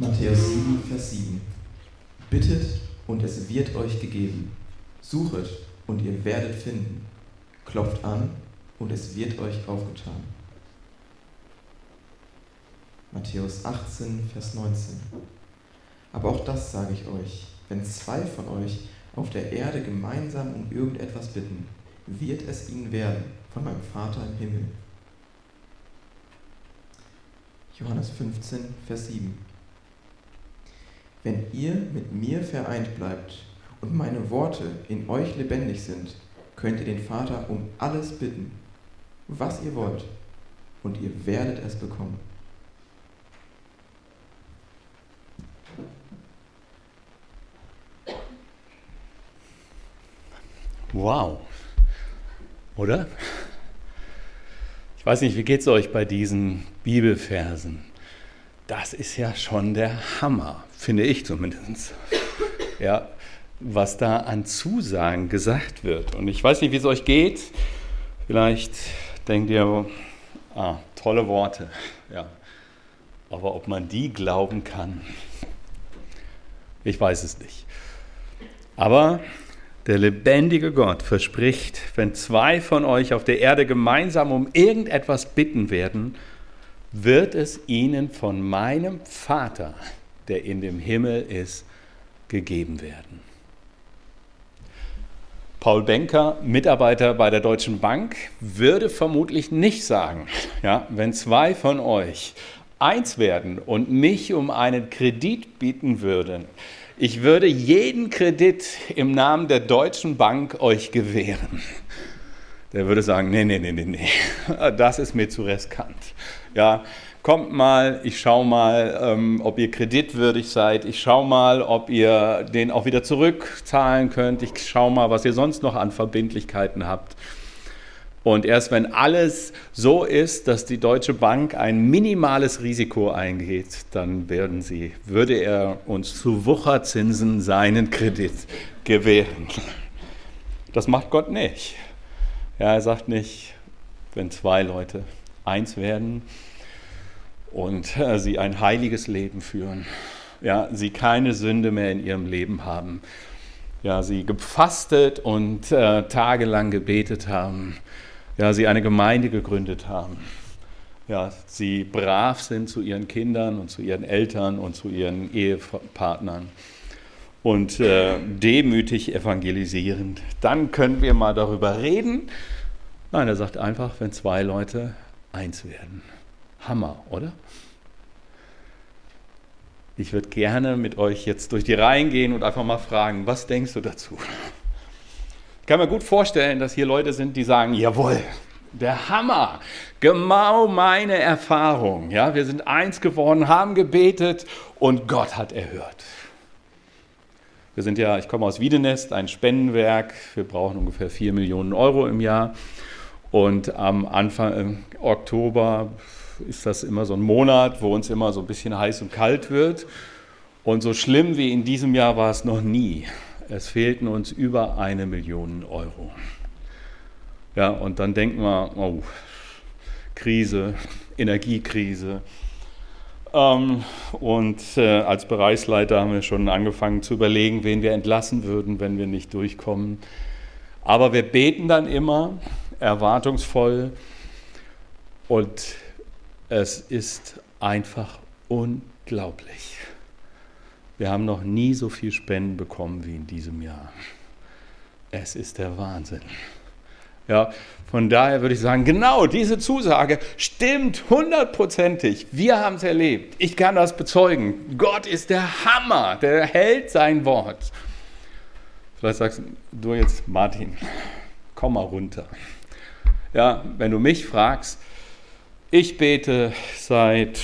Matthäus 7, Vers 7. Bittet und es wird euch gegeben. Suchet und ihr werdet finden. Klopft an und es wird euch aufgetan. Matthäus 18, Vers 19. Aber auch das sage ich euch, wenn zwei von euch auf der Erde gemeinsam um irgendetwas bitten, wird es ihnen werden von meinem Vater im Himmel. Johannes 15, Vers 7. Wenn ihr mit mir vereint bleibt und meine Worte in euch lebendig sind, könnt ihr den Vater um alles bitten, was ihr wollt, und ihr werdet es bekommen. Wow. Oder? Ich weiß nicht, wie geht es euch bei diesen Bibelversen? Das ist ja schon der Hammer, finde ich zumindest. Ja, was da an Zusagen gesagt wird. Und ich weiß nicht, wie es euch geht. Vielleicht denkt ihr, ah, tolle Worte. Ja. Aber ob man die glauben kann, ich weiß es nicht. Aber der lebendige Gott verspricht, wenn zwei von euch auf der Erde gemeinsam um irgendetwas bitten werden, wird es ihnen von meinem Vater, der in dem Himmel ist, gegeben werden. Paul Benker, Mitarbeiter bei der Deutschen Bank, würde vermutlich nicht sagen, ja, wenn zwei von euch eins werden und mich um einen Kredit bieten würden, ich würde jeden Kredit im Namen der Deutschen Bank euch gewähren. Der würde sagen, nee, nee, nee, nee, nee, das ist mir zu riskant. Ja, kommt mal, ich schaue mal, ähm, ob ihr kreditwürdig seid. Ich schaue mal, ob ihr den auch wieder zurückzahlen könnt. Ich schaue mal, was ihr sonst noch an Verbindlichkeiten habt. Und erst wenn alles so ist, dass die Deutsche Bank ein minimales Risiko eingeht, dann werden sie, würde er uns zu Wucherzinsen seinen Kredit gewähren. Das macht Gott nicht. Ja, er sagt nicht, wenn zwei Leute eins werden und äh, sie ein heiliges Leben führen, ja, sie keine Sünde mehr in ihrem Leben haben, ja, sie gefastet und äh, tagelang gebetet haben, ja, sie eine Gemeinde gegründet haben. Ja, sie brav sind zu ihren Kindern und zu ihren Eltern und zu ihren Ehepartnern und äh, demütig evangelisierend. Dann können wir mal darüber reden. Nein, er sagt einfach, wenn zwei Leute eins werden. Hammer, oder? Ich würde gerne mit euch jetzt durch die Reihen gehen und einfach mal fragen, was denkst du dazu? kann mir gut vorstellen, dass hier Leute sind, die sagen, jawohl, der Hammer, genau meine Erfahrung. Ja, wir sind eins geworden, haben gebetet und Gott hat erhört. Wir sind ja, ich komme aus Wiedenest, ein Spendenwerk. Wir brauchen ungefähr 4 Millionen Euro im Jahr. Und am Anfang äh, Oktober ist das immer so ein Monat, wo uns immer so ein bisschen heiß und kalt wird. Und so schlimm wie in diesem Jahr war es noch nie. Es fehlten uns über eine Million Euro. Ja, und dann denken wir, oh, Krise, Energiekrise. Ähm, und äh, als Bereichsleiter haben wir schon angefangen zu überlegen, wen wir entlassen würden, wenn wir nicht durchkommen. Aber wir beten dann immer erwartungsvoll und es ist einfach unglaublich. Wir haben noch nie so viel Spenden bekommen wie in diesem Jahr. Es ist der Wahnsinn. Ja, von daher würde ich sagen, genau diese Zusage stimmt hundertprozentig. Wir haben es erlebt. Ich kann das bezeugen. Gott ist der Hammer, der hält sein Wort. Vielleicht sagst du jetzt, Martin, komm mal runter. Ja, wenn du mich fragst, ich bete seit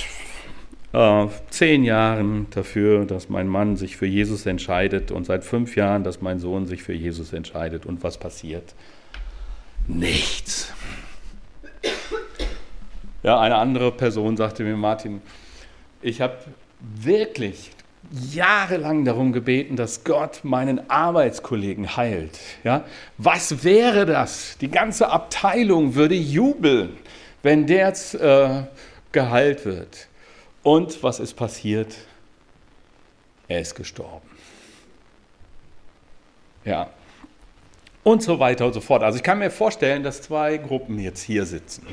äh, zehn Jahren dafür, dass mein Mann sich für Jesus entscheidet und seit fünf Jahren, dass mein Sohn sich für Jesus entscheidet. Und was passiert? Nichts. Ja, eine andere Person sagte mir, Martin, ich habe wirklich jahrelang darum gebeten, dass Gott meinen Arbeitskollegen heilt. Ja? Was wäre das? Die ganze Abteilung würde jubeln, wenn der jetzt äh, geheilt wird. Und was ist passiert? er ist gestorben. Ja. Und so weiter und so fort. Also ich kann mir vorstellen, dass zwei Gruppen jetzt hier sitzen.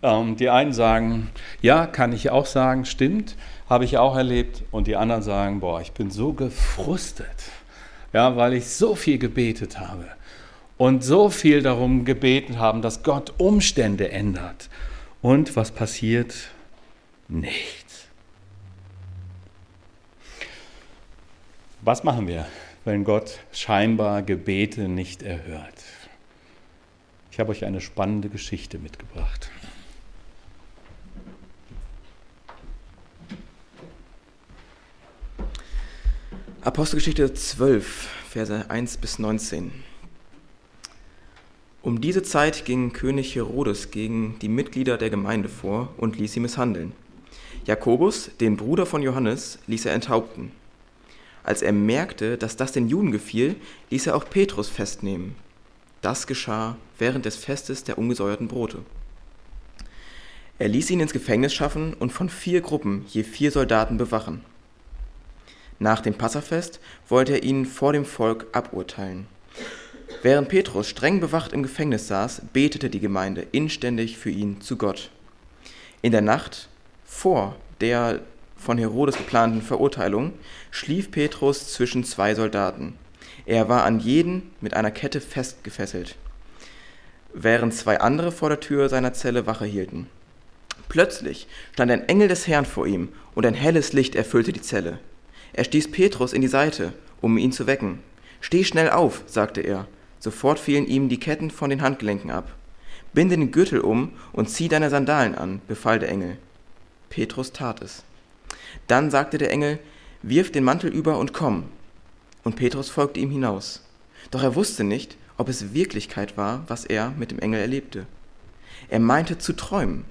Ähm, die einen sagen, ja, kann ich auch sagen, stimmt, habe ich auch erlebt. Und die anderen sagen, boah, ich bin so gefrustet, ja, weil ich so viel gebetet habe und so viel darum gebeten haben, dass Gott Umstände ändert. Und was passiert? Nichts. Was machen wir, wenn Gott scheinbar Gebete nicht erhört? Ich habe euch eine spannende Geschichte mitgebracht. Apostelgeschichte 12, Verse 1 bis 19. Um diese Zeit ging König Herodes gegen die Mitglieder der Gemeinde vor und ließ sie misshandeln. Jakobus, den Bruder von Johannes, ließ er enthaupten. Als er merkte, dass das den Juden gefiel, ließ er auch Petrus festnehmen. Das geschah während des Festes der ungesäuerten Brote. Er ließ ihn ins Gefängnis schaffen und von vier Gruppen je vier Soldaten bewachen. Nach dem Passafest wollte er ihn vor dem Volk aburteilen. Während Petrus streng bewacht im Gefängnis saß, betete die Gemeinde inständig für ihn zu Gott. In der Nacht vor der von Herodes geplanten Verurteilung schlief Petrus zwischen zwei Soldaten. Er war an jeden mit einer Kette festgefesselt, während zwei andere vor der Tür seiner Zelle Wache hielten. Plötzlich stand ein Engel des Herrn vor ihm und ein helles Licht erfüllte die Zelle. Er stieß Petrus in die Seite, um ihn zu wecken. Steh schnell auf, sagte er. Sofort fielen ihm die Ketten von den Handgelenken ab. Binde den Gürtel um und zieh deine Sandalen an, befahl der Engel. Petrus tat es. Dann sagte der Engel, wirf den Mantel über und komm. Und Petrus folgte ihm hinaus. Doch er wusste nicht, ob es Wirklichkeit war, was er mit dem Engel erlebte. Er meinte zu träumen.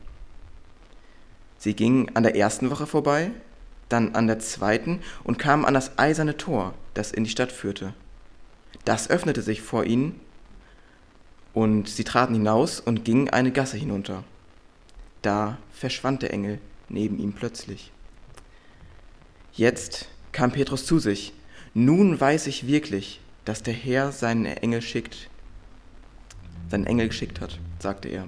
Sie gingen an der ersten Woche vorbei, dann an der zweiten und kamen an das eiserne Tor, das in die Stadt führte. Das öffnete sich vor ihnen, und sie traten hinaus und gingen eine Gasse hinunter. Da verschwand der Engel neben ihm plötzlich. Jetzt kam Petrus zu sich. Nun weiß ich wirklich, dass der Herr seinen Engel schickt, seinen Engel geschickt hat, sagte er.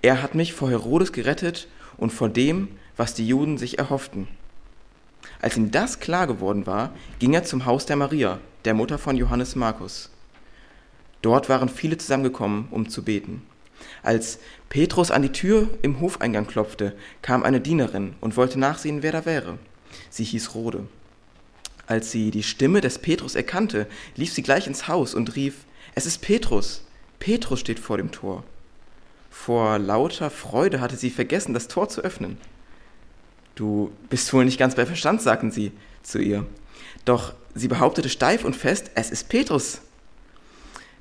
Er hat mich vor Herodes gerettet und vor dem, was die Juden sich erhofften. Als ihm das klar geworden war, ging er zum Haus der Maria, der Mutter von Johannes Markus. Dort waren viele zusammengekommen, um zu beten. Als Petrus an die Tür im Hofeingang klopfte, kam eine Dienerin und wollte nachsehen, wer da wäre. Sie hieß Rode. Als sie die Stimme des Petrus erkannte, lief sie gleich ins Haus und rief, es ist Petrus. Petrus steht vor dem Tor. Vor lauter Freude hatte sie vergessen, das Tor zu öffnen. Du bist wohl nicht ganz bei Verstand, sagten sie zu ihr. Doch sie behauptete steif und fest, es ist Petrus.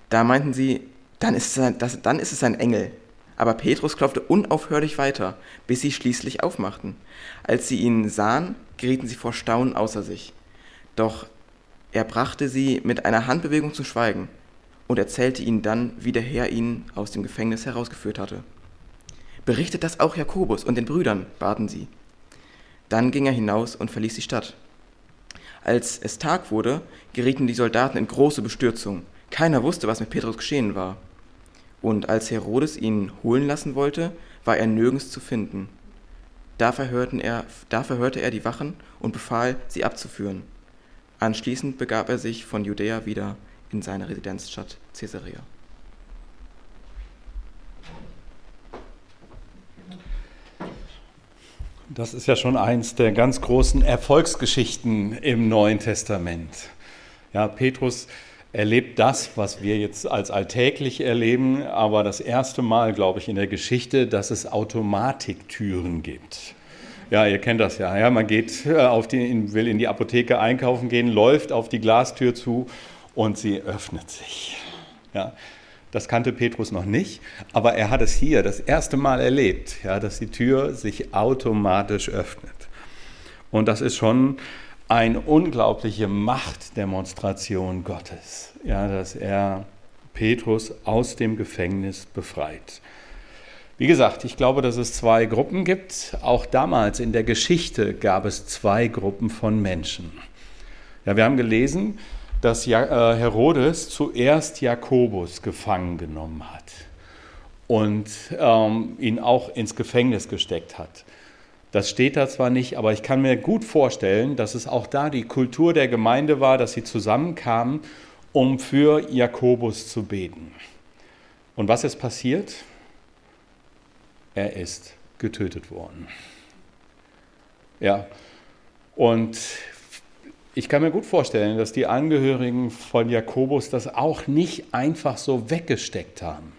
Da meinten sie, dann ist, es ein, das, dann ist es ein Engel. Aber Petrus klopfte unaufhörlich weiter, bis sie schließlich aufmachten. Als sie ihn sahen, gerieten sie vor Staunen außer sich. Doch er brachte sie mit einer Handbewegung zum Schweigen und erzählte ihnen dann, wie der Herr ihn aus dem Gefängnis herausgeführt hatte. Berichtet das auch Jakobus und den Brüdern, baten sie. Dann ging er hinaus und verließ die Stadt. Als es Tag wurde, gerieten die Soldaten in große Bestürzung. Keiner wusste, was mit Petrus geschehen war. Und als Herodes ihn holen lassen wollte, war er nirgends zu finden. Da, er, da verhörte er die Wachen und befahl, sie abzuführen. Anschließend begab er sich von Judäa wieder in seine Residenzstadt Caesarea. Das ist ja schon eins der ganz großen Erfolgsgeschichten im Neuen Testament. Ja, Petrus erlebt das, was wir jetzt als alltäglich erleben, aber das erste Mal, glaube ich, in der Geschichte, dass es Automatiktüren gibt. Ja, ihr kennt das ja. ja man geht äh, auf die, will in die Apotheke einkaufen gehen, läuft auf die Glastür zu und sie öffnet sich. Ja, das kannte Petrus noch nicht, aber er hat es hier das erste Mal erlebt, ja, dass die Tür sich automatisch öffnet. Und das ist schon eine unglaubliche Machtdemonstration Gottes, ja, dass er Petrus aus dem Gefängnis befreit. Wie gesagt, ich glaube, dass es zwei Gruppen gibt. Auch damals in der Geschichte gab es zwei Gruppen von Menschen. Ja, wir haben gelesen, dass äh, Herodes zuerst Jakobus gefangen genommen hat und ähm, ihn auch ins Gefängnis gesteckt hat. Das steht da zwar nicht, aber ich kann mir gut vorstellen, dass es auch da die Kultur der Gemeinde war, dass sie zusammenkamen, um für Jakobus zu beten. Und was ist passiert? Er ist getötet worden. Ja, und ich kann mir gut vorstellen, dass die Angehörigen von Jakobus das auch nicht einfach so weggesteckt haben,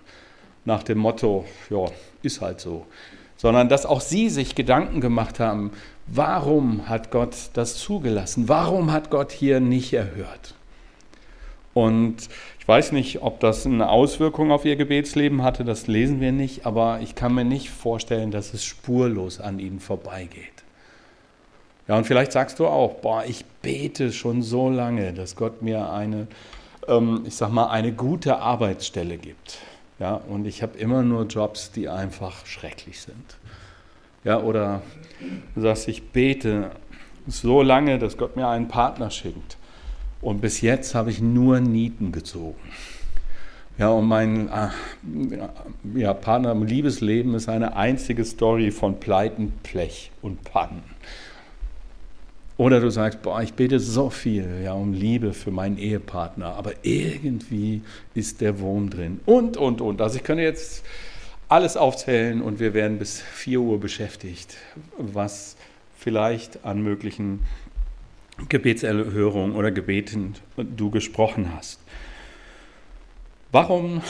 nach dem Motto, ja, ist halt so sondern dass auch sie sich Gedanken gemacht haben, warum hat Gott das zugelassen? Warum hat Gott hier nicht erhört? Und ich weiß nicht, ob das eine Auswirkung auf ihr Gebetsleben hatte, das lesen wir nicht, aber ich kann mir nicht vorstellen, dass es spurlos an ihnen vorbeigeht. Ja, und vielleicht sagst du auch, boah, ich bete schon so lange, dass Gott mir eine, ähm, ich sag mal, eine gute Arbeitsstelle gibt. Ja, und ich habe immer nur Jobs, die einfach schrecklich sind. Ja, oder du sagst, ich bete so lange, dass Gott mir einen Partner schenkt. Und bis jetzt habe ich nur Nieten gezogen. Ja, und mein äh, ja, Partner im Liebesleben ist eine einzige Story von Pleiten, Blech und Pannen. Oder du sagst, boah, ich bete so viel ja, um Liebe für meinen Ehepartner, aber irgendwie ist der Wurm drin. Und, und, und. Also ich könnte jetzt alles aufzählen und wir werden bis 4 Uhr beschäftigt, was vielleicht an möglichen Gebetserhörungen oder Gebeten du gesprochen hast. Warum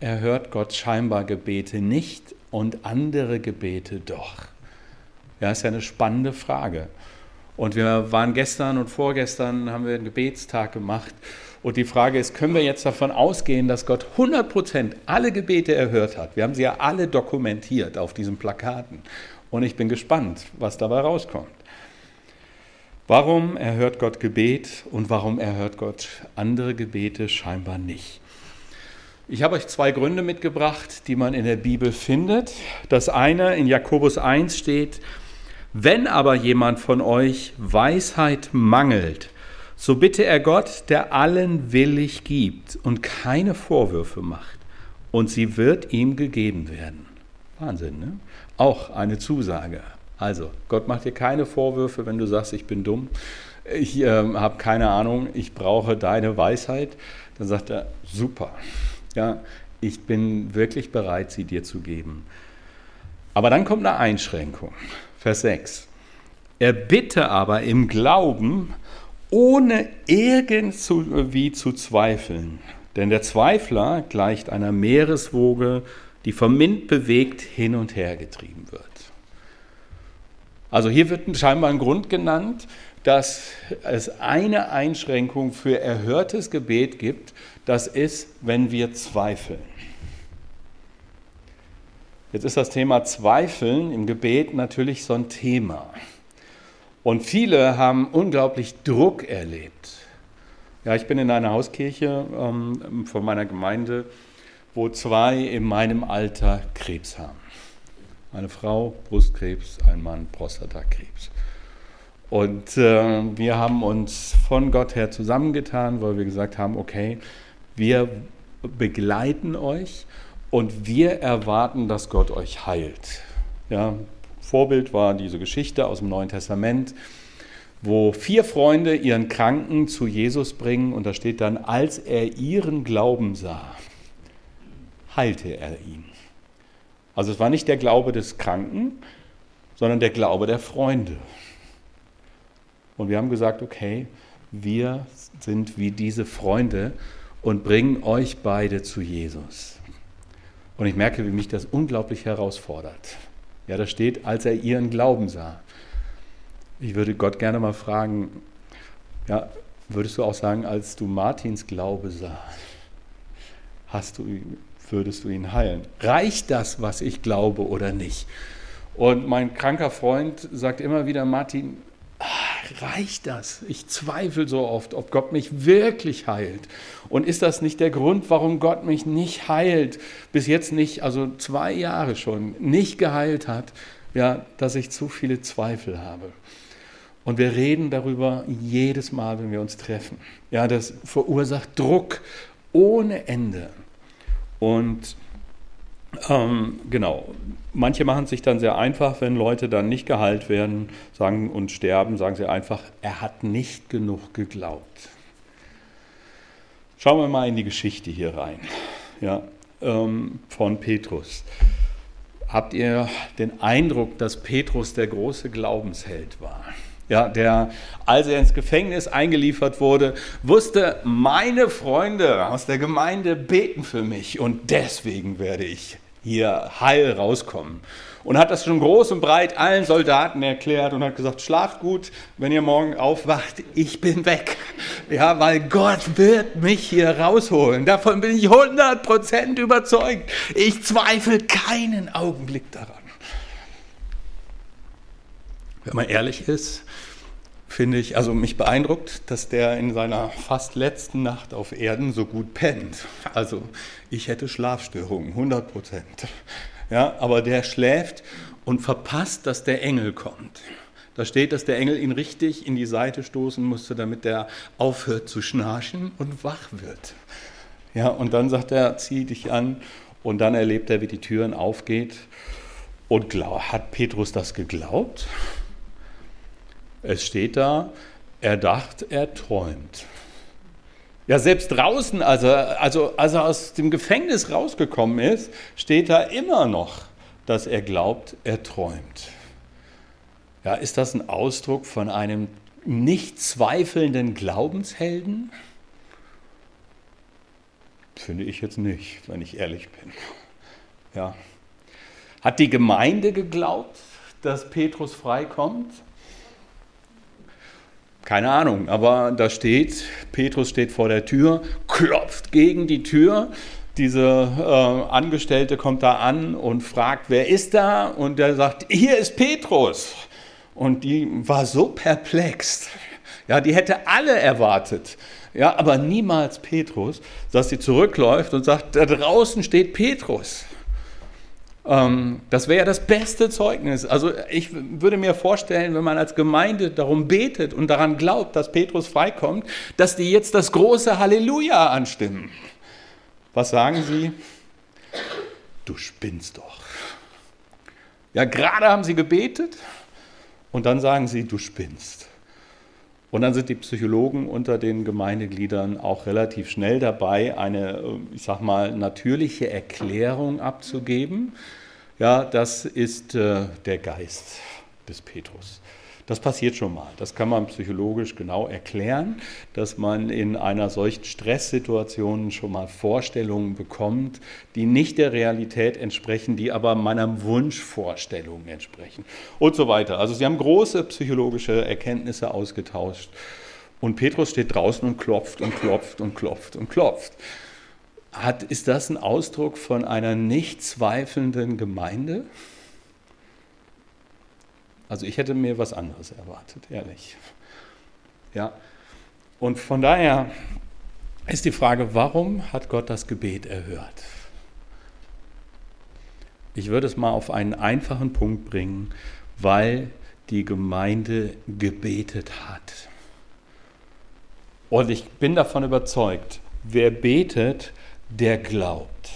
erhört Gott scheinbar Gebete nicht und andere Gebete doch? Ja, ist ja eine spannende Frage. Und wir waren gestern und vorgestern, haben wir einen Gebetstag gemacht. Und die Frage ist, können wir jetzt davon ausgehen, dass Gott 100% alle Gebete erhört hat? Wir haben sie ja alle dokumentiert auf diesen Plakaten. Und ich bin gespannt, was dabei rauskommt. Warum erhört Gott Gebet und warum erhört Gott andere Gebete scheinbar nicht? Ich habe euch zwei Gründe mitgebracht, die man in der Bibel findet. Das eine in Jakobus 1 steht, wenn aber jemand von euch Weisheit mangelt, so bitte er Gott, der allen willig gibt und keine Vorwürfe macht, und sie wird ihm gegeben werden. Wahnsinn, ne? Auch eine Zusage. Also, Gott macht dir keine Vorwürfe, wenn du sagst, ich bin dumm, ich äh, habe keine Ahnung, ich brauche deine Weisheit. Dann sagt er, super, ja, ich bin wirklich bereit, sie dir zu geben. Aber dann kommt eine Einschränkung. Vers 6. Er bitte aber im Glauben, ohne irgendwie zu zweifeln. Denn der Zweifler gleicht einer Meereswoge, die vom Wind bewegt hin und her getrieben wird. Also hier wird scheinbar ein Grund genannt, dass es eine Einschränkung für erhörtes Gebet gibt, das ist, wenn wir zweifeln. Jetzt ist das Thema Zweifeln im Gebet natürlich so ein Thema. Und viele haben unglaublich Druck erlebt. Ja, ich bin in einer Hauskirche ähm, von meiner Gemeinde, wo zwei in meinem Alter Krebs haben. Eine Frau Brustkrebs, ein Mann Prostatakrebs. Und äh, wir haben uns von Gott her zusammengetan, weil wir gesagt haben, okay, wir begleiten euch und wir erwarten, dass Gott euch heilt. Ja, Vorbild war diese Geschichte aus dem Neuen Testament, wo vier Freunde ihren Kranken zu Jesus bringen und da steht dann, als er ihren Glauben sah, heilte er ihn. Also es war nicht der Glaube des Kranken, sondern der Glaube der Freunde. Und wir haben gesagt, okay, wir sind wie diese Freunde und bringen euch beide zu Jesus. Und ich merke, wie mich das unglaublich herausfordert. Ja, da steht, als er ihren Glauben sah. Ich würde Gott gerne mal fragen, ja, würdest du auch sagen, als du Martins Glaube sah, hast du, würdest du ihn heilen? Reicht das, was ich glaube oder nicht? Und mein kranker Freund sagt immer wieder, Martin, reicht das? Ich zweifle so oft, ob Gott mich wirklich heilt. Und ist das nicht der Grund, warum Gott mich nicht heilt, bis jetzt nicht, also zwei Jahre schon, nicht geheilt hat, ja, dass ich zu viele Zweifel habe? Und wir reden darüber jedes Mal, wenn wir uns treffen. Ja, das verursacht Druck ohne Ende. Und ähm, genau, manche machen sich dann sehr einfach, wenn Leute dann nicht geheilt werden sagen, und sterben, sagen sie einfach, er hat nicht genug geglaubt. Schauen wir mal in die Geschichte hier rein ja, ähm, von Petrus. Habt ihr den Eindruck, dass Petrus der große Glaubensheld war? ja, der, als er ins Gefängnis eingeliefert wurde, wusste, meine Freunde aus der Gemeinde beten für mich und deswegen werde ich hier heil rauskommen. Und hat das schon groß und breit allen Soldaten erklärt und hat gesagt, schlaft gut, wenn ihr morgen aufwacht, ich bin weg. Ja, weil Gott wird mich hier rausholen. Davon bin ich 100% überzeugt. Ich zweifle keinen Augenblick daran. Wenn man ehrlich ist, finde ich, also mich beeindruckt, dass der in seiner fast letzten Nacht auf Erden so gut pennt. Also ich hätte Schlafstörungen, 100 Prozent. Ja, aber der schläft und verpasst, dass der Engel kommt. Da steht, dass der Engel ihn richtig in die Seite stoßen musste, damit er aufhört zu schnarchen und wach wird. Ja, und dann sagt er, zieh dich an und dann erlebt er, wie die Türen aufgeht. Und hat Petrus das geglaubt? Es steht da, er dachte, er träumt. Ja, selbst draußen, als er, also als er aus dem Gefängnis rausgekommen ist, steht da immer noch, dass er glaubt, er träumt. Ja, ist das ein Ausdruck von einem nicht zweifelnden Glaubenshelden? Finde ich jetzt nicht, wenn ich ehrlich bin. Ja. Hat die Gemeinde geglaubt, dass Petrus freikommt? Keine Ahnung, aber da steht, Petrus steht vor der Tür, klopft gegen die Tür. Diese äh, Angestellte kommt da an und fragt, wer ist da? Und der sagt, hier ist Petrus. Und die war so perplex. Ja, die hätte alle erwartet. Ja, aber niemals Petrus, dass sie zurückläuft und sagt, da draußen steht Petrus. Ähm, das wäre ja das beste Zeugnis. Also ich würde mir vorstellen, wenn man als Gemeinde darum betet und daran glaubt, dass Petrus freikommt, dass die jetzt das große Halleluja anstimmen. Was sagen sie? Du spinnst doch. Ja, gerade haben sie gebetet und dann sagen sie, du spinnst. Und dann sind die Psychologen unter den Gemeindegliedern auch relativ schnell dabei, eine, äh, ich sag mal, natürliche Erklärung abzugeben. Ja, das ist äh, der Geist des Petrus. Das passiert schon mal. Das kann man psychologisch genau erklären, dass man in einer solchen Stresssituation schon mal Vorstellungen bekommt, die nicht der Realität entsprechen, die aber meiner Wunschvorstellung entsprechen und so weiter. Also sie haben große psychologische Erkenntnisse ausgetauscht. Und Petrus steht draußen und klopft und klopft und klopft und klopft. Hat, ist das ein Ausdruck von einer nicht zweifelnden Gemeinde? Also ich hätte mir was anderes erwartet, ehrlich. Ja. Und von daher ist die Frage, warum hat Gott das Gebet erhört? Ich würde es mal auf einen einfachen Punkt bringen, weil die Gemeinde gebetet hat. Und ich bin davon überzeugt, wer betet, der glaubt,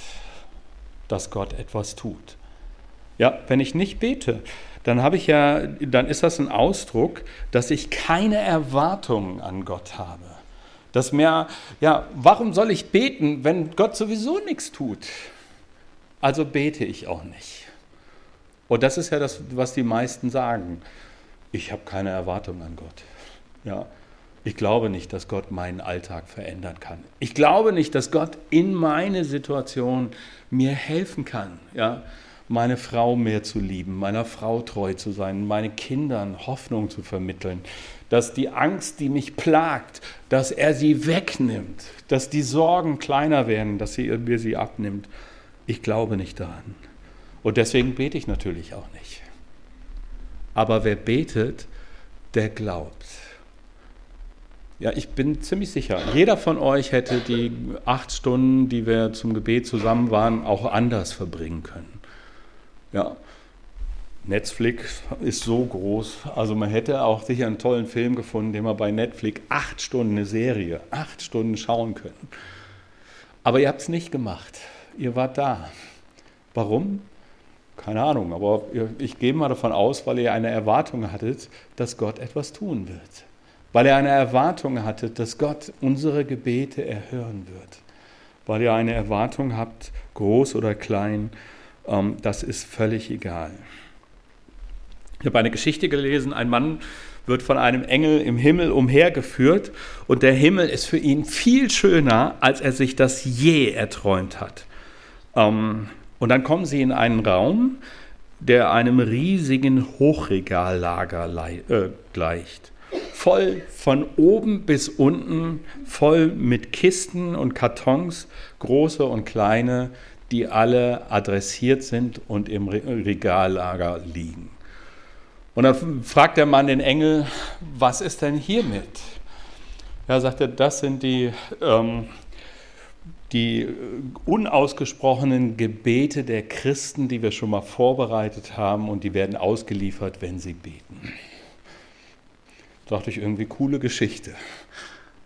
dass Gott etwas tut. Ja, wenn ich nicht bete, dann habe ich ja, dann ist das ein Ausdruck, dass ich keine Erwartungen an Gott habe. Dass mir, ja, warum soll ich beten, wenn Gott sowieso nichts tut? Also bete ich auch nicht. Und das ist ja das, was die meisten sagen. Ich habe keine Erwartungen an Gott. Ja, ich glaube nicht, dass Gott meinen Alltag verändern kann. Ich glaube nicht, dass Gott in meine Situation mir helfen kann. Ja, meine Frau mehr zu lieben, meiner Frau treu zu sein, meinen Kindern Hoffnung zu vermitteln, dass die Angst, die mich plagt, dass er sie wegnimmt, dass die Sorgen kleiner werden, dass sie, mir sie abnimmt. Ich glaube nicht daran. Und deswegen bete ich natürlich auch nicht. Aber wer betet, der glaubt. Ja, ich bin ziemlich sicher, jeder von euch hätte die acht Stunden, die wir zum Gebet zusammen waren, auch anders verbringen können. Ja. Netflix ist so groß, also man hätte auch sicher einen tollen Film gefunden, den man bei Netflix acht Stunden eine Serie, acht Stunden schauen können. Aber ihr habt es nicht gemacht. Ihr wart da. Warum? Keine Ahnung, aber ich gehe mal davon aus, weil ihr eine Erwartung hattet, dass Gott etwas tun wird. Weil ihr eine Erwartung hattet, dass Gott unsere Gebete erhören wird. Weil ihr eine Erwartung habt, groß oder klein, ähm, das ist völlig egal. Ich habe eine Geschichte gelesen, ein Mann wird von einem Engel im Himmel umhergeführt und der Himmel ist für ihn viel schöner, als er sich das je erträumt hat. Ähm, und dann kommen sie in einen Raum, der einem riesigen Hochregallager äh, gleicht. Voll von oben bis unten, voll mit Kisten und Kartons, große und kleine, die alle adressiert sind und im Regallager liegen. Und dann fragt der Mann den Engel, was ist denn hiermit? Ja, sagt er, das sind die ähm, die äh, unausgesprochenen Gebete der Christen, die wir schon mal vorbereitet haben und die werden ausgeliefert, wenn sie beten. Dachte ich irgendwie coole Geschichte.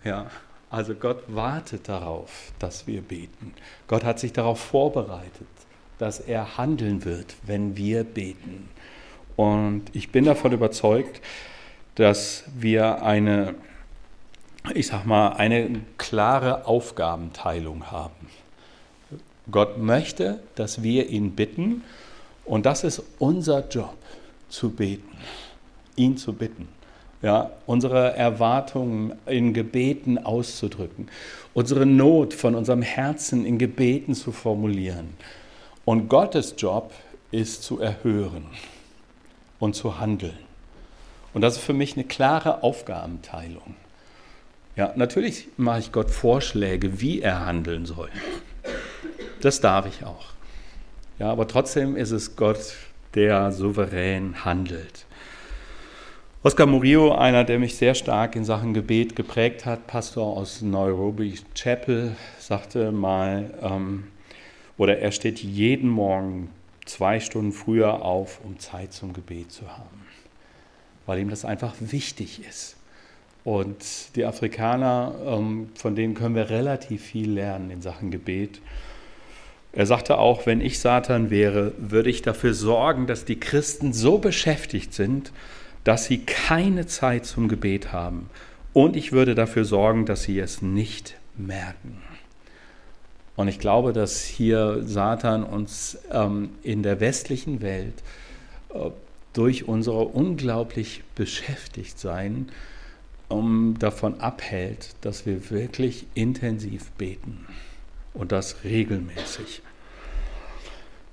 Ja, also Gott wartet darauf, dass wir beten. Gott hat sich darauf vorbereitet, dass er handeln wird, wenn wir beten. Und ich bin davon überzeugt, dass wir eine ich sag mal, eine klare Aufgabenteilung haben. Gott möchte, dass wir ihn bitten und das ist unser Job, zu beten, ihn zu bitten. Ja, unsere Erwartungen in Gebeten auszudrücken, unsere Not von unserem Herzen in Gebeten zu formulieren. Und Gottes Job ist zu erhören und zu handeln. Und das ist für mich eine klare Aufgabenteilung. Ja, natürlich mache ich Gott Vorschläge, wie er handeln soll. Das darf ich auch. Ja, aber trotzdem ist es Gott, der souverän handelt. Oscar Murillo, einer, der mich sehr stark in Sachen Gebet geprägt hat, Pastor aus Nairobi Chapel, sagte mal, ähm, oder er steht jeden Morgen zwei Stunden früher auf, um Zeit zum Gebet zu haben, weil ihm das einfach wichtig ist. Und die Afrikaner, ähm, von denen können wir relativ viel lernen in Sachen Gebet. Er sagte auch, wenn ich Satan wäre, würde ich dafür sorgen, dass die Christen so beschäftigt sind, dass sie keine Zeit zum Gebet haben. Und ich würde dafür sorgen, dass sie es nicht merken. Und ich glaube, dass hier Satan uns ähm, in der westlichen Welt äh, durch unsere unglaublich beschäftigt sein um, davon abhält, dass wir wirklich intensiv beten und das regelmäßig.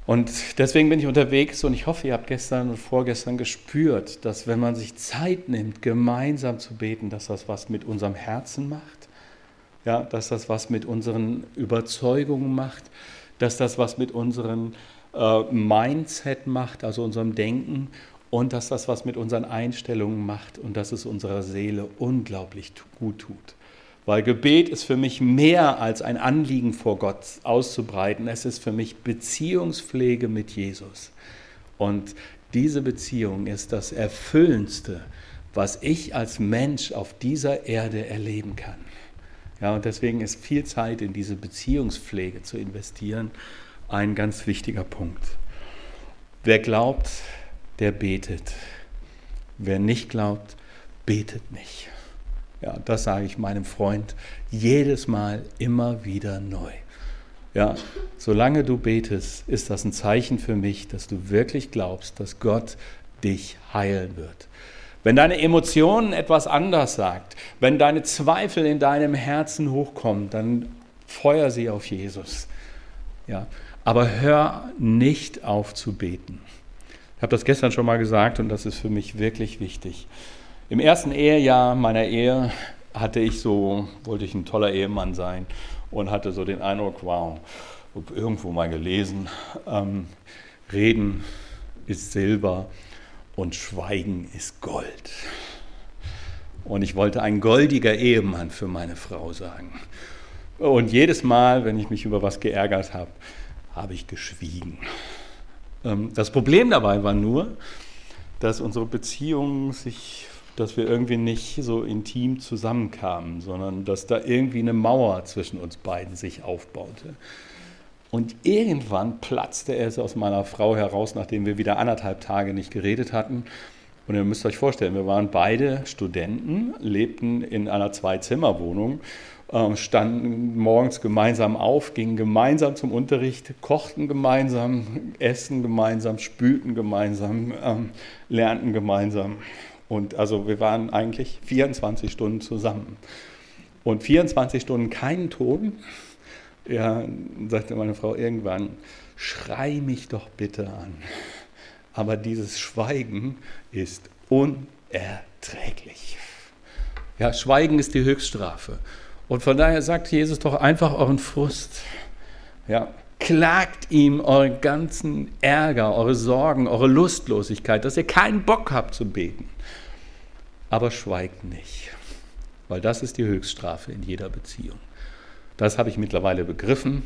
Und deswegen bin ich unterwegs und ich hoffe, ihr habt gestern und vorgestern gespürt, dass wenn man sich Zeit nimmt, gemeinsam zu beten, dass das was mit unserem Herzen macht, ja, dass das was mit unseren Überzeugungen macht, dass das was mit unserem äh, Mindset macht, also unserem Denken und dass das was mit unseren Einstellungen macht und dass es unserer Seele unglaublich gut tut. Weil Gebet ist für mich mehr als ein Anliegen vor Gott auszubreiten. Es ist für mich Beziehungspflege mit Jesus. Und diese Beziehung ist das Erfüllendste, was ich als Mensch auf dieser Erde erleben kann. Ja, und deswegen ist viel Zeit in diese Beziehungspflege zu investieren ein ganz wichtiger Punkt. Wer glaubt, der betet. Wer nicht glaubt, betet nicht. Ja, das sage ich meinem Freund jedes Mal immer wieder neu. Ja, solange du betest, ist das ein Zeichen für mich, dass du wirklich glaubst, dass Gott dich heilen wird. Wenn deine Emotionen etwas anders sagt, wenn deine Zweifel in deinem Herzen hochkommen, dann feuer sie auf Jesus. Ja, aber hör nicht auf zu beten. Ich habe das gestern schon mal gesagt und das ist für mich wirklich wichtig. Im ersten Ehejahr meiner Ehe hatte ich so, wollte ich ein toller Ehemann sein und hatte so den Eindruck, wow, irgendwo mal gelesen, ähm, Reden ist Silber und Schweigen ist Gold. Und ich wollte ein goldiger Ehemann für meine Frau sagen. Und jedes Mal, wenn ich mich über was geärgert habe, habe ich geschwiegen. Ähm, das Problem dabei war nur, dass unsere Beziehung sich, dass wir irgendwie nicht so intim zusammenkamen, sondern dass da irgendwie eine Mauer zwischen uns beiden sich aufbaute. Und irgendwann platzte es aus meiner Frau heraus, nachdem wir wieder anderthalb Tage nicht geredet hatten. Und ihr müsst euch vorstellen, wir waren beide Studenten, lebten in einer Zwei-Zimmer-Wohnung ähm, standen morgens gemeinsam auf, gingen gemeinsam zum Unterricht, kochten gemeinsam, essen gemeinsam, spülten gemeinsam, ähm, lernten gemeinsam. Und also wir waren eigentlich 24 Stunden zusammen. Und 24 Stunden keinen Ton. Ja, sagte meine Frau irgendwann, schrei mich doch bitte an. Aber dieses Schweigen ist unerträglich. Ja, Schweigen ist die Höchststrafe. Und von daher sagt Jesus doch einfach euren Frust. Ja, klagt ihm euren ganzen Ärger, eure Sorgen, eure Lustlosigkeit, dass ihr keinen Bock habt zu beten. Aber schweigt nicht, weil das ist die Höchststrafe in jeder Beziehung. Das habe ich mittlerweile begriffen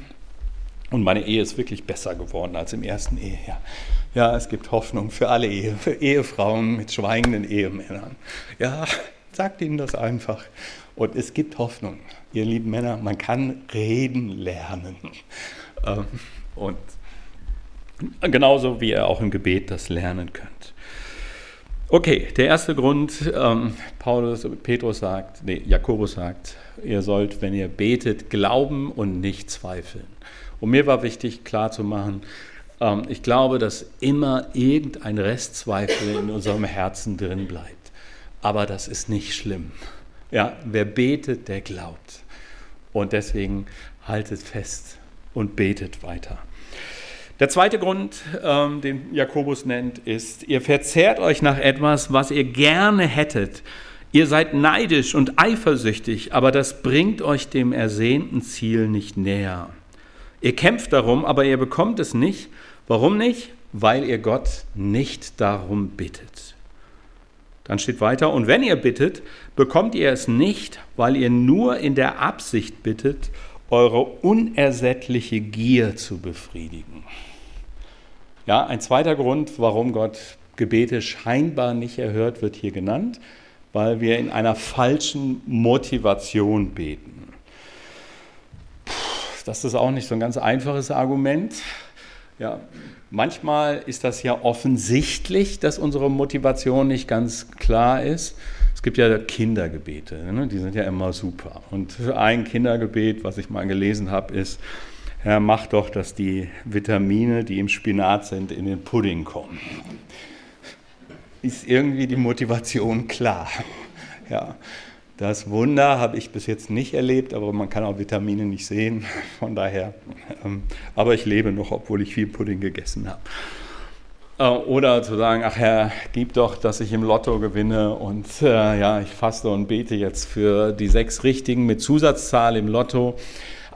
und meine Ehe ist wirklich besser geworden als im ersten Ehejahr. Ja, es gibt Hoffnung für alle Ehe, für Ehefrauen mit schweigenden Ehemännern. Ja, sagt ihnen das einfach. Und es gibt Hoffnung, ihr lieben Männer, man kann reden lernen. Ähm, und genauso wie ihr auch im Gebet das lernen könnt. Okay, der erste Grund, ähm, Paulus, Petrus sagt, nee, Jakobus sagt, ihr sollt, wenn ihr betet, glauben und nicht zweifeln. Und mir war wichtig klarzumachen, ähm, ich glaube, dass immer irgendein Restzweifel in unserem Herzen drin bleibt. Aber das ist nicht schlimm. Ja, wer betet, der glaubt. Und deswegen haltet fest und betet weiter. Der zweite Grund, ähm, den Jakobus nennt, ist, ihr verzehrt euch nach etwas, was ihr gerne hättet. Ihr seid neidisch und eifersüchtig, aber das bringt euch dem ersehnten Ziel nicht näher. Ihr kämpft darum, aber ihr bekommt es nicht. Warum nicht? Weil ihr Gott nicht darum bittet. Dann steht weiter, und wenn ihr bittet, bekommt ihr es nicht, weil ihr nur in der Absicht bittet, eure unersättliche Gier zu befriedigen. Ja, ein zweiter Grund, warum Gott Gebete scheinbar nicht erhört, wird hier genannt, weil wir in einer falschen Motivation beten. Das ist auch nicht so ein ganz einfaches Argument. Ja, manchmal ist das ja offensichtlich, dass unsere Motivation nicht ganz klar ist. Es gibt ja Kindergebete, ne? die sind ja immer super. Und ein Kindergebet, was ich mal gelesen habe, ist, Herr, mach doch, dass die Vitamine, die im Spinat sind, in den Pudding kommen. Ist irgendwie die Motivation klar. Ja. Das Wunder habe ich bis jetzt nicht erlebt, aber man kann auch Vitamine nicht sehen. Von daher, ähm, aber ich lebe noch, obwohl ich viel Pudding gegessen habe. Äh, oder zu sagen, ach Herr, gib doch, dass ich im Lotto gewinne und äh, ja, ich faste und bete jetzt für die sechs Richtigen mit Zusatzzahl im Lotto.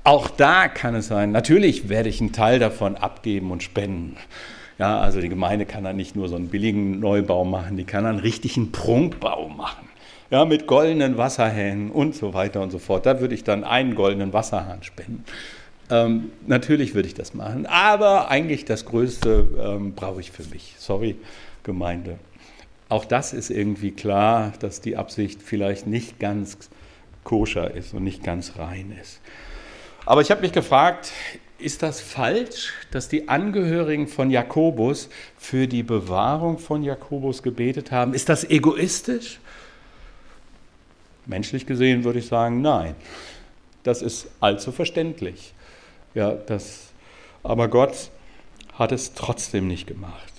Auch da kann es sein, natürlich werde ich einen Teil davon abgeben und spenden. Ja, also die Gemeinde kann dann nicht nur so einen billigen Neubau machen, die kann dann richtig einen Prunkbau machen ja, mit goldenen Wasserhähnen und so weiter und so fort. Da würde ich dann einen goldenen Wasserhahn spenden. Ähm, natürlich würde ich das machen, aber eigentlich das Größte ähm, brauche ich für mich. Sorry, Gemeinde. Auch das ist irgendwie klar, dass die Absicht vielleicht nicht ganz koscher ist und nicht ganz rein ist. Aber ich habe mich gefragt, ist das falsch, dass die Angehörigen von Jakobus für die Bewahrung von Jakobus gebetet haben? Ist das egoistisch? Menschlich gesehen würde ich sagen, nein. Das ist allzu verständlich. Ja, das, aber Gott hat es trotzdem nicht gemacht.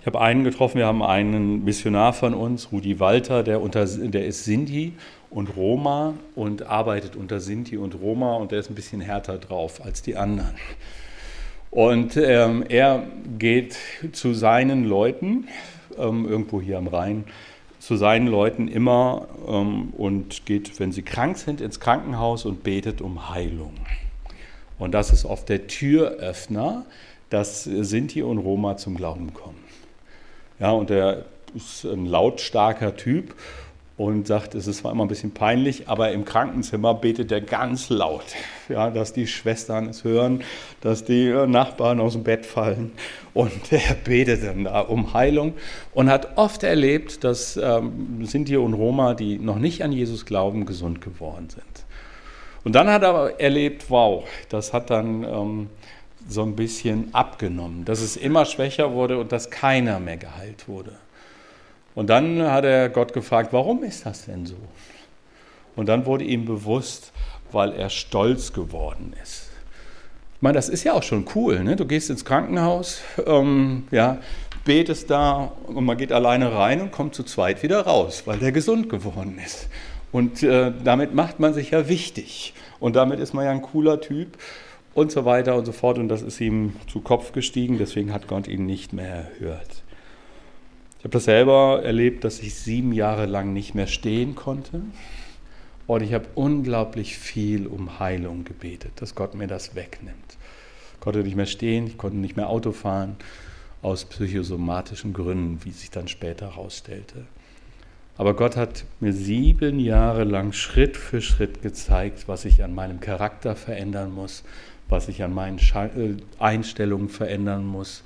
Ich habe einen getroffen, wir haben einen Missionar von uns, Rudi Walter, der, unter, der ist Sinti und Roma und arbeitet unter Sinti und Roma und der ist ein bisschen härter drauf als die anderen. Und ähm, er geht zu seinen Leuten, ähm, irgendwo hier am Rhein, zu seinen Leuten immer ähm, und geht, wenn sie krank sind, ins Krankenhaus und betet um Heilung. Und das ist oft der Türöffner, dass Sinti und Roma zum Glauben kommen. Ja, und er ist ein lautstarker Typ und sagt, es ist zwar immer ein bisschen peinlich, aber im Krankenzimmer betet er ganz laut, ja, dass die Schwestern es hören, dass die Nachbarn aus dem Bett fallen. Und er betet dann da um Heilung und hat oft erlebt, dass ähm, Sinti und Roma, die noch nicht an Jesus glauben, gesund geworden sind. Und dann hat er erlebt, wow, das hat dann ähm, so ein bisschen abgenommen, dass es immer schwächer wurde und dass keiner mehr geheilt wurde. Und dann hat er Gott gefragt, warum ist das denn so? Und dann wurde ihm bewusst, weil er stolz geworden ist. Ich meine, das ist ja auch schon cool. Ne? Du gehst ins Krankenhaus, ähm, ja, betest da und man geht alleine rein und kommt zu zweit wieder raus, weil der gesund geworden ist. Und äh, damit macht man sich ja wichtig. Und damit ist man ja ein cooler Typ und so weiter und so fort. Und das ist ihm zu Kopf gestiegen, deswegen hat Gott ihn nicht mehr erhört habe das selber erlebt, dass ich sieben Jahre lang nicht mehr stehen konnte. Und ich habe unglaublich viel um Heilung gebetet, dass Gott mir das wegnimmt. Ich konnte nicht mehr stehen, ich konnte nicht mehr Auto fahren, aus psychosomatischen Gründen, wie sich dann später herausstellte. Aber Gott hat mir sieben Jahre lang Schritt für Schritt gezeigt, was ich an meinem Charakter verändern muss, was ich an meinen äh, Einstellungen verändern muss,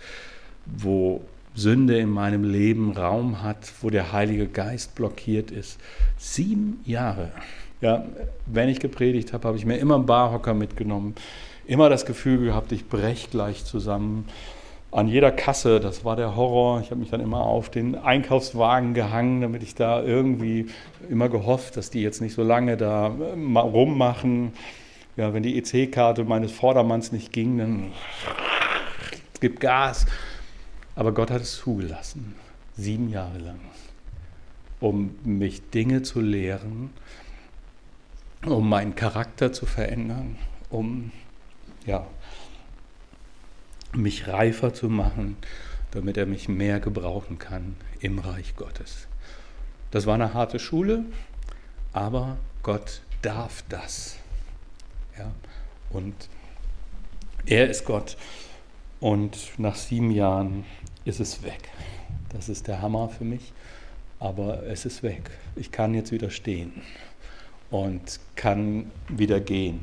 wo Sünde in meinem Leben Raum hat, wo der Heilige Geist blockiert ist. Sieben Jahre. Ja, wenn ich gepredigt habe, habe ich mir immer einen Barhocker mitgenommen, immer das Gefühl gehabt, ich breche gleich zusammen. An jeder Kasse, das war der Horror. Ich habe mich dann immer auf den Einkaufswagen gehangen, damit ich da irgendwie immer gehofft, dass die jetzt nicht so lange da äh, rummachen. Ja, wenn die EC-Karte meines Vordermanns nicht ging, dann es gibt Gas. Aber Gott hat es zugelassen, sieben Jahre lang, um mich Dinge zu lehren, um meinen Charakter zu verändern, um ja, mich reifer zu machen, damit er mich mehr gebrauchen kann im Reich Gottes. Das war eine harte Schule, aber Gott darf das. Ja? Und er ist Gott. Und nach sieben Jahren ist es weg. Das ist der Hammer für mich, aber es ist weg. Ich kann jetzt wieder stehen und kann wieder gehen.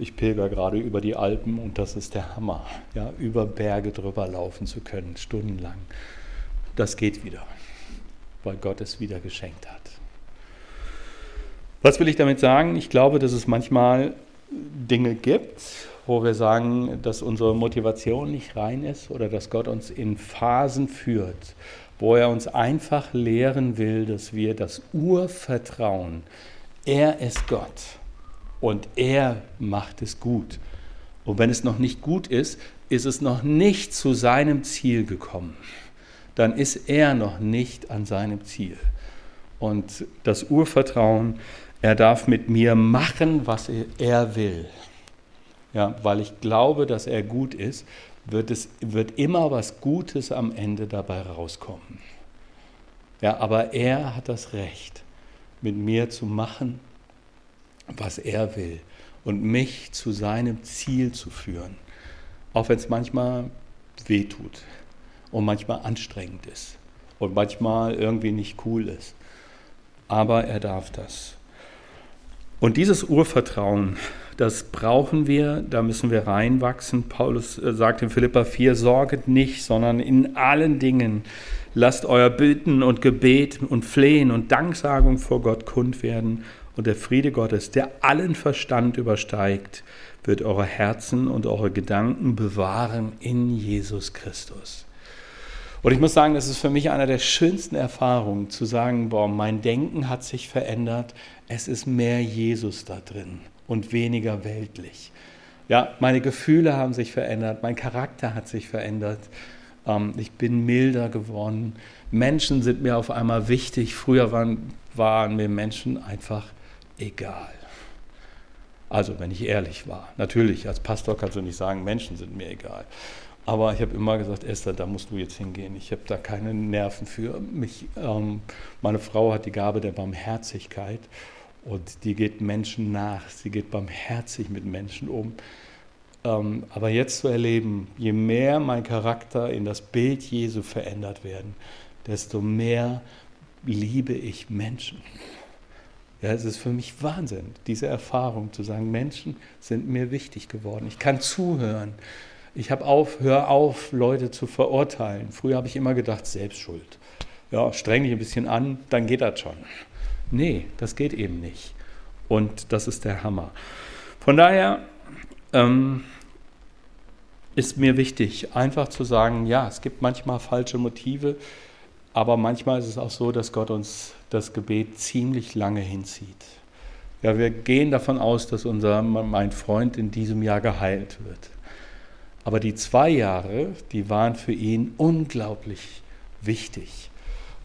Ich pilger gerade über die Alpen und das ist der Hammer, ja, über Berge drüber laufen zu können, stundenlang. Das geht wieder, weil Gott es wieder geschenkt hat. Was will ich damit sagen? Ich glaube, dass es manchmal Dinge gibt, wo wir sagen, dass unsere Motivation nicht rein ist oder dass Gott uns in Phasen führt, wo er uns einfach lehren will, dass wir das Urvertrauen, er ist Gott und er macht es gut. Und wenn es noch nicht gut ist, ist es noch nicht zu seinem Ziel gekommen. Dann ist er noch nicht an seinem Ziel. Und das Urvertrauen, er darf mit mir machen, was er will ja, weil ich glaube, dass er gut ist, wird, es, wird immer was Gutes am Ende dabei rauskommen. Ja, aber er hat das Recht, mit mir zu machen, was er will und mich zu seinem Ziel zu führen. Auch wenn es manchmal wehtut und manchmal anstrengend ist und manchmal irgendwie nicht cool ist. Aber er darf das. Und dieses Urvertrauen, das brauchen wir, da müssen wir reinwachsen. Paulus äh, sagt in Philippa 4, sorget nicht, sondern in allen Dingen lasst euer Bitten und Gebet und Flehen und Danksagung vor Gott kund werden. Und der Friede Gottes, der allen Verstand übersteigt, wird eure Herzen und eure Gedanken bewahren in Jesus Christus. Und ich muss sagen, das ist für mich eine der schönsten Erfahrungen, zu sagen, boah, mein Denken hat sich verändert, es ist mehr Jesus da drin und weniger weltlich. Ja, meine Gefühle haben sich verändert, mein Charakter hat sich verändert. Ähm, ich bin milder geworden. Menschen sind mir auf einmal wichtig. Früher waren, waren mir Menschen einfach egal. Also, wenn ich ehrlich war. Natürlich, als Pastor kannst du nicht sagen, Menschen sind mir egal. Aber ich habe immer gesagt, Esther, da musst du jetzt hingehen. Ich habe da keine Nerven für. Mich, ähm, meine Frau hat die Gabe der Barmherzigkeit. Und die geht Menschen nach, sie geht barmherzig mit Menschen um. Ähm, aber jetzt zu erleben, je mehr mein Charakter in das Bild Jesu verändert werden, desto mehr liebe ich Menschen. Ja, es ist für mich Wahnsinn, diese Erfahrung zu sagen, Menschen sind mir wichtig geworden. Ich kann zuhören. Ich habe auf, hör auf, Leute zu verurteilen. Früher habe ich immer gedacht, Selbstschuld. Ja, streng dich ein bisschen an, dann geht das schon. Nee, das geht eben nicht. Und das ist der Hammer. Von daher ähm, ist mir wichtig, einfach zu sagen, ja, es gibt manchmal falsche Motive, aber manchmal ist es auch so, dass Gott uns das Gebet ziemlich lange hinzieht. Ja, wir gehen davon aus, dass unser mein Freund in diesem Jahr geheilt wird. Aber die zwei Jahre, die waren für ihn unglaublich wichtig,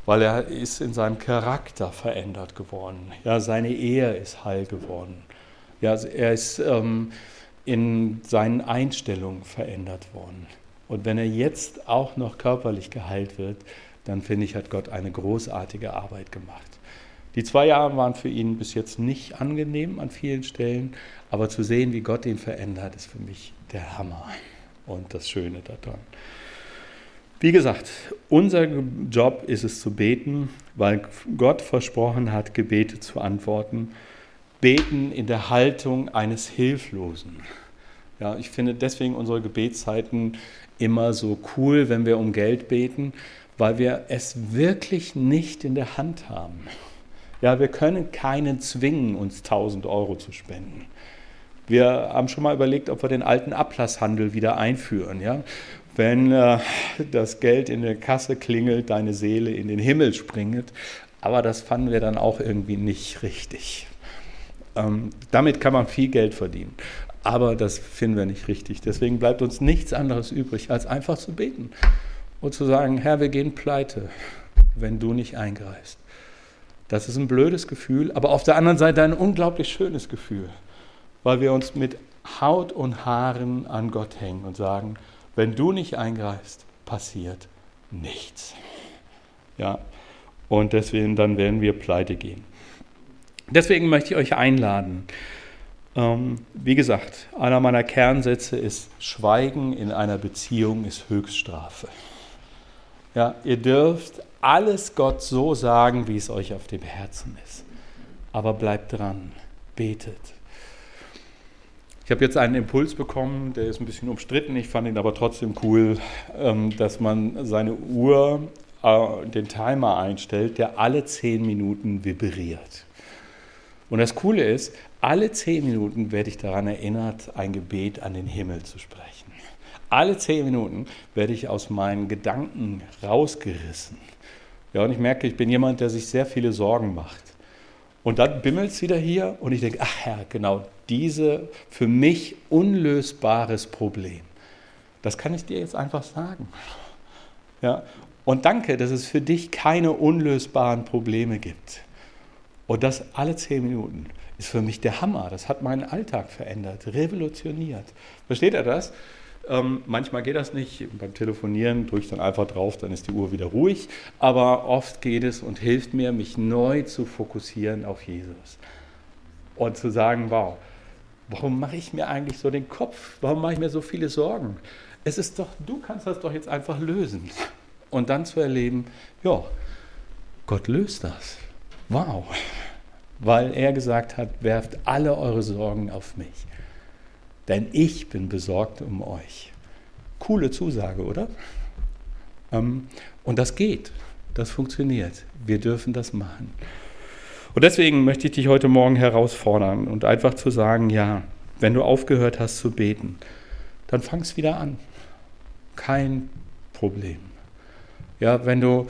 weil er ist in seinem Charakter verändert geworden. Ja, seine Ehe ist heil geworden. Ja, er ist ähm, in seinen Einstellungen verändert worden. Und wenn er jetzt auch noch körperlich geheilt wird, dann finde ich, hat Gott eine großartige Arbeit gemacht. Die zwei Jahre waren für ihn bis jetzt nicht angenehm an vielen Stellen, aber zu sehen, wie Gott ihn verändert, ist für mich der Hammer und das Schöne daran. Wie gesagt, unser Job ist es zu beten, weil Gott versprochen hat, Gebete zu antworten. Beten in der Haltung eines Hilflosen. Ja, ich finde deswegen unsere Gebetszeiten immer so cool, wenn wir um Geld beten, weil wir es wirklich nicht in der Hand haben. Ja, wir können keinen zwingen, uns 1000 Euro zu spenden. Wir haben schon mal überlegt, ob wir den alten Ablasshandel wieder einführen. Ja? Wenn äh, das Geld in der Kasse klingelt, deine Seele in den Himmel springt. Aber das fanden wir dann auch irgendwie nicht richtig. Ähm, damit kann man viel Geld verdienen. Aber das finden wir nicht richtig. Deswegen bleibt uns nichts anderes übrig, als einfach zu beten und zu sagen, Herr, wir gehen pleite, wenn du nicht eingreifst. Das ist ein blödes Gefühl, aber auf der anderen Seite ein unglaublich schönes Gefühl, weil wir uns mit Haut und Haaren an Gott hängen und sagen, wenn du nicht eingreifst, passiert nichts. Ja, und deswegen dann werden wir pleite gehen. Deswegen möchte ich euch einladen. Ähm, wie gesagt, einer meiner Kernsätze ist, Schweigen in einer Beziehung ist Höchststrafe. Ja, ihr dürft alles Gott so sagen, wie es euch auf dem Herzen ist. Aber bleibt dran, betet. Ich habe jetzt einen Impuls bekommen, der ist ein bisschen umstritten, ich fand ihn aber trotzdem cool, ähm, dass man seine Uhr, äh, den Timer einstellt, der alle zehn Minuten vibriert. Und das Coole ist, alle zehn Minuten werde ich daran erinnert, ein Gebet an den Himmel zu sprechen. Alle zehn Minuten werde ich aus meinen Gedanken rausgerissen. Ja, und ich merke, ich bin jemand, der sich sehr viele Sorgen macht. Und dann bimmelt es wieder hier und ich denke, ach Herr, genau diese für mich unlösbares Problem. Das kann ich dir jetzt einfach sagen. Ja, und danke, dass es für dich keine unlösbaren Probleme gibt. Und das alle zehn Minuten ist für mich der Hammer. Das hat meinen Alltag verändert, revolutioniert. Versteht er das? Ähm, manchmal geht das nicht. Beim Telefonieren drücke ich dann einfach drauf, dann ist die Uhr wieder ruhig. Aber oft geht es und hilft mir, mich neu zu fokussieren auf Jesus. Und zu sagen, wow, warum mache ich mir eigentlich so den Kopf? Warum mache ich mir so viele Sorgen? Es ist doch, du kannst das doch jetzt einfach lösen. Und dann zu erleben, ja, Gott löst das. Wow. Weil er gesagt hat, werft alle eure Sorgen auf mich denn ich bin besorgt um euch. Coole Zusage, oder? Ähm, und das geht, das funktioniert. Wir dürfen das machen. Und deswegen möchte ich dich heute Morgen herausfordern und einfach zu sagen, ja, wenn du aufgehört hast zu beten, dann fang es wieder an. Kein Problem. Ja, wenn du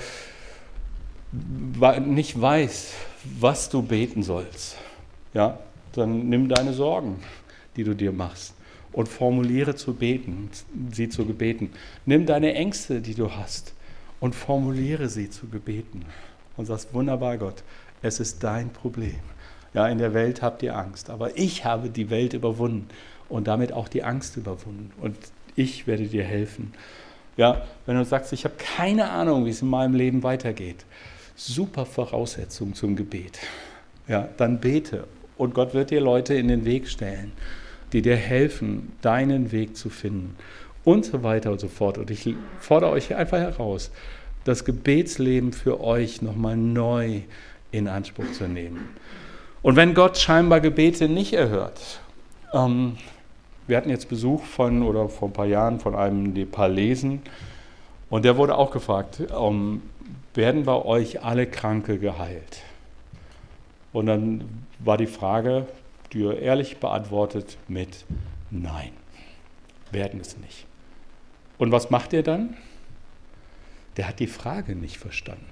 nicht weißt, was du beten sollst, ja, dann nimm deine Sorgen die du dir machst und formuliere zu beten, sie zu gebeten. Nimm deine Ängste, die du hast und formuliere sie zu gebeten und sagst, wunderbar Gott, es ist dein Problem. Ja, in der Welt habt ihr Angst, aber ich habe die Welt überwunden und damit auch die Angst überwunden und ich werde dir helfen. Ja, wenn du sagst, ich habe keine Ahnung, wie es in meinem Leben weitergeht, super Voraussetzung zum Gebet. Ja, dann bete und Gott wird dir Leute in den Weg stellen die dir helfen, deinen Weg zu finden und so weiter und so fort. Und ich fordere euch einfach heraus, das Gebetsleben für euch nochmal neu in Anspruch zu nehmen. Und wenn Gott scheinbar Gebete nicht erhört, ähm, wir hatten jetzt Besuch von, oder vor ein paar Jahren von einem Nepalesen, und der wurde auch gefragt, ähm, werden bei euch alle Kranke geheilt? Und dann war die Frage, er ehrlich beantwortet mit Nein, werden es nicht. Und was macht er dann? Der hat die Frage nicht verstanden.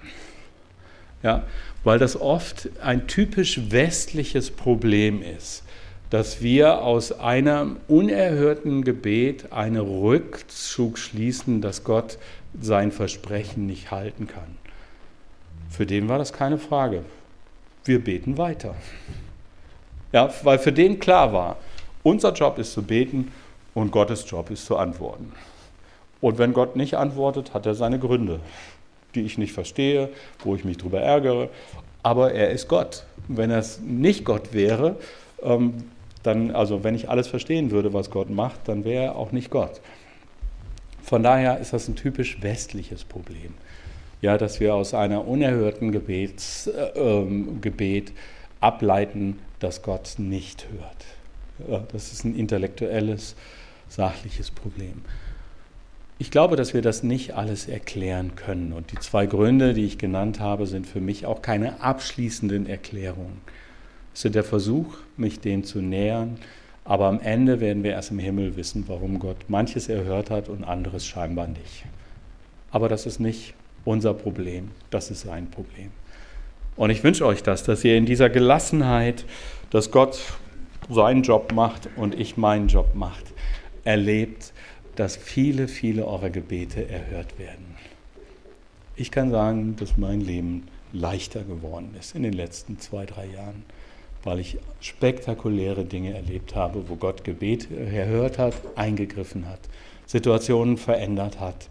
Ja, weil das oft ein typisch westliches Problem ist, dass wir aus einem unerhörten Gebet einen Rückzug schließen, dass Gott sein Versprechen nicht halten kann. Für den war das keine Frage. Wir beten weiter. Ja, weil für den klar war, unser Job ist zu beten und Gottes Job ist zu antworten. Und wenn Gott nicht antwortet, hat er seine Gründe, die ich nicht verstehe, wo ich mich darüber ärgere. Aber er ist Gott. Wenn er nicht Gott wäre, ähm, dann, also wenn ich alles verstehen würde, was Gott macht, dann wäre er auch nicht Gott. Von daher ist das ein typisch westliches Problem. Ja, dass wir aus einer unerhörten Gebets, äh, ähm, Gebet ableiten, dass Gott nicht hört. Das ist ein intellektuelles, sachliches Problem. Ich glaube, dass wir das nicht alles erklären können. Und die zwei Gründe, die ich genannt habe, sind für mich auch keine abschließenden Erklärungen. Es sind der Versuch, mich dem zu nähern, aber am Ende werden wir erst im Himmel wissen, warum Gott manches erhört hat und anderes scheinbar nicht. Aber das ist nicht unser Problem, das ist sein Problem. Und ich wünsche euch das, dass ihr in dieser Gelassenheit, dass Gott seinen Job macht und ich meinen Job macht, erlebt, dass viele, viele eurer Gebete erhört werden. Ich kann sagen, dass mein Leben leichter geworden ist in den letzten zwei, drei Jahren, weil ich spektakuläre Dinge erlebt habe, wo Gott Gebete erhört hat, eingegriffen hat, Situationen verändert hat,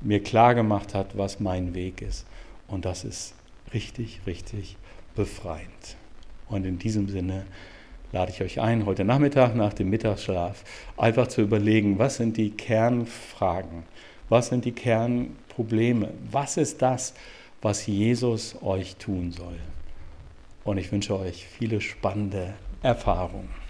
mir klargemacht hat, was mein Weg ist. Und das ist richtig, richtig befreiend. Und in diesem Sinne lade ich euch ein, heute Nachmittag nach dem Mittagsschlaf einfach zu überlegen, was sind die Kernfragen, was sind die Kernprobleme, was ist das, was Jesus euch tun soll. Und ich wünsche euch viele spannende Erfahrungen.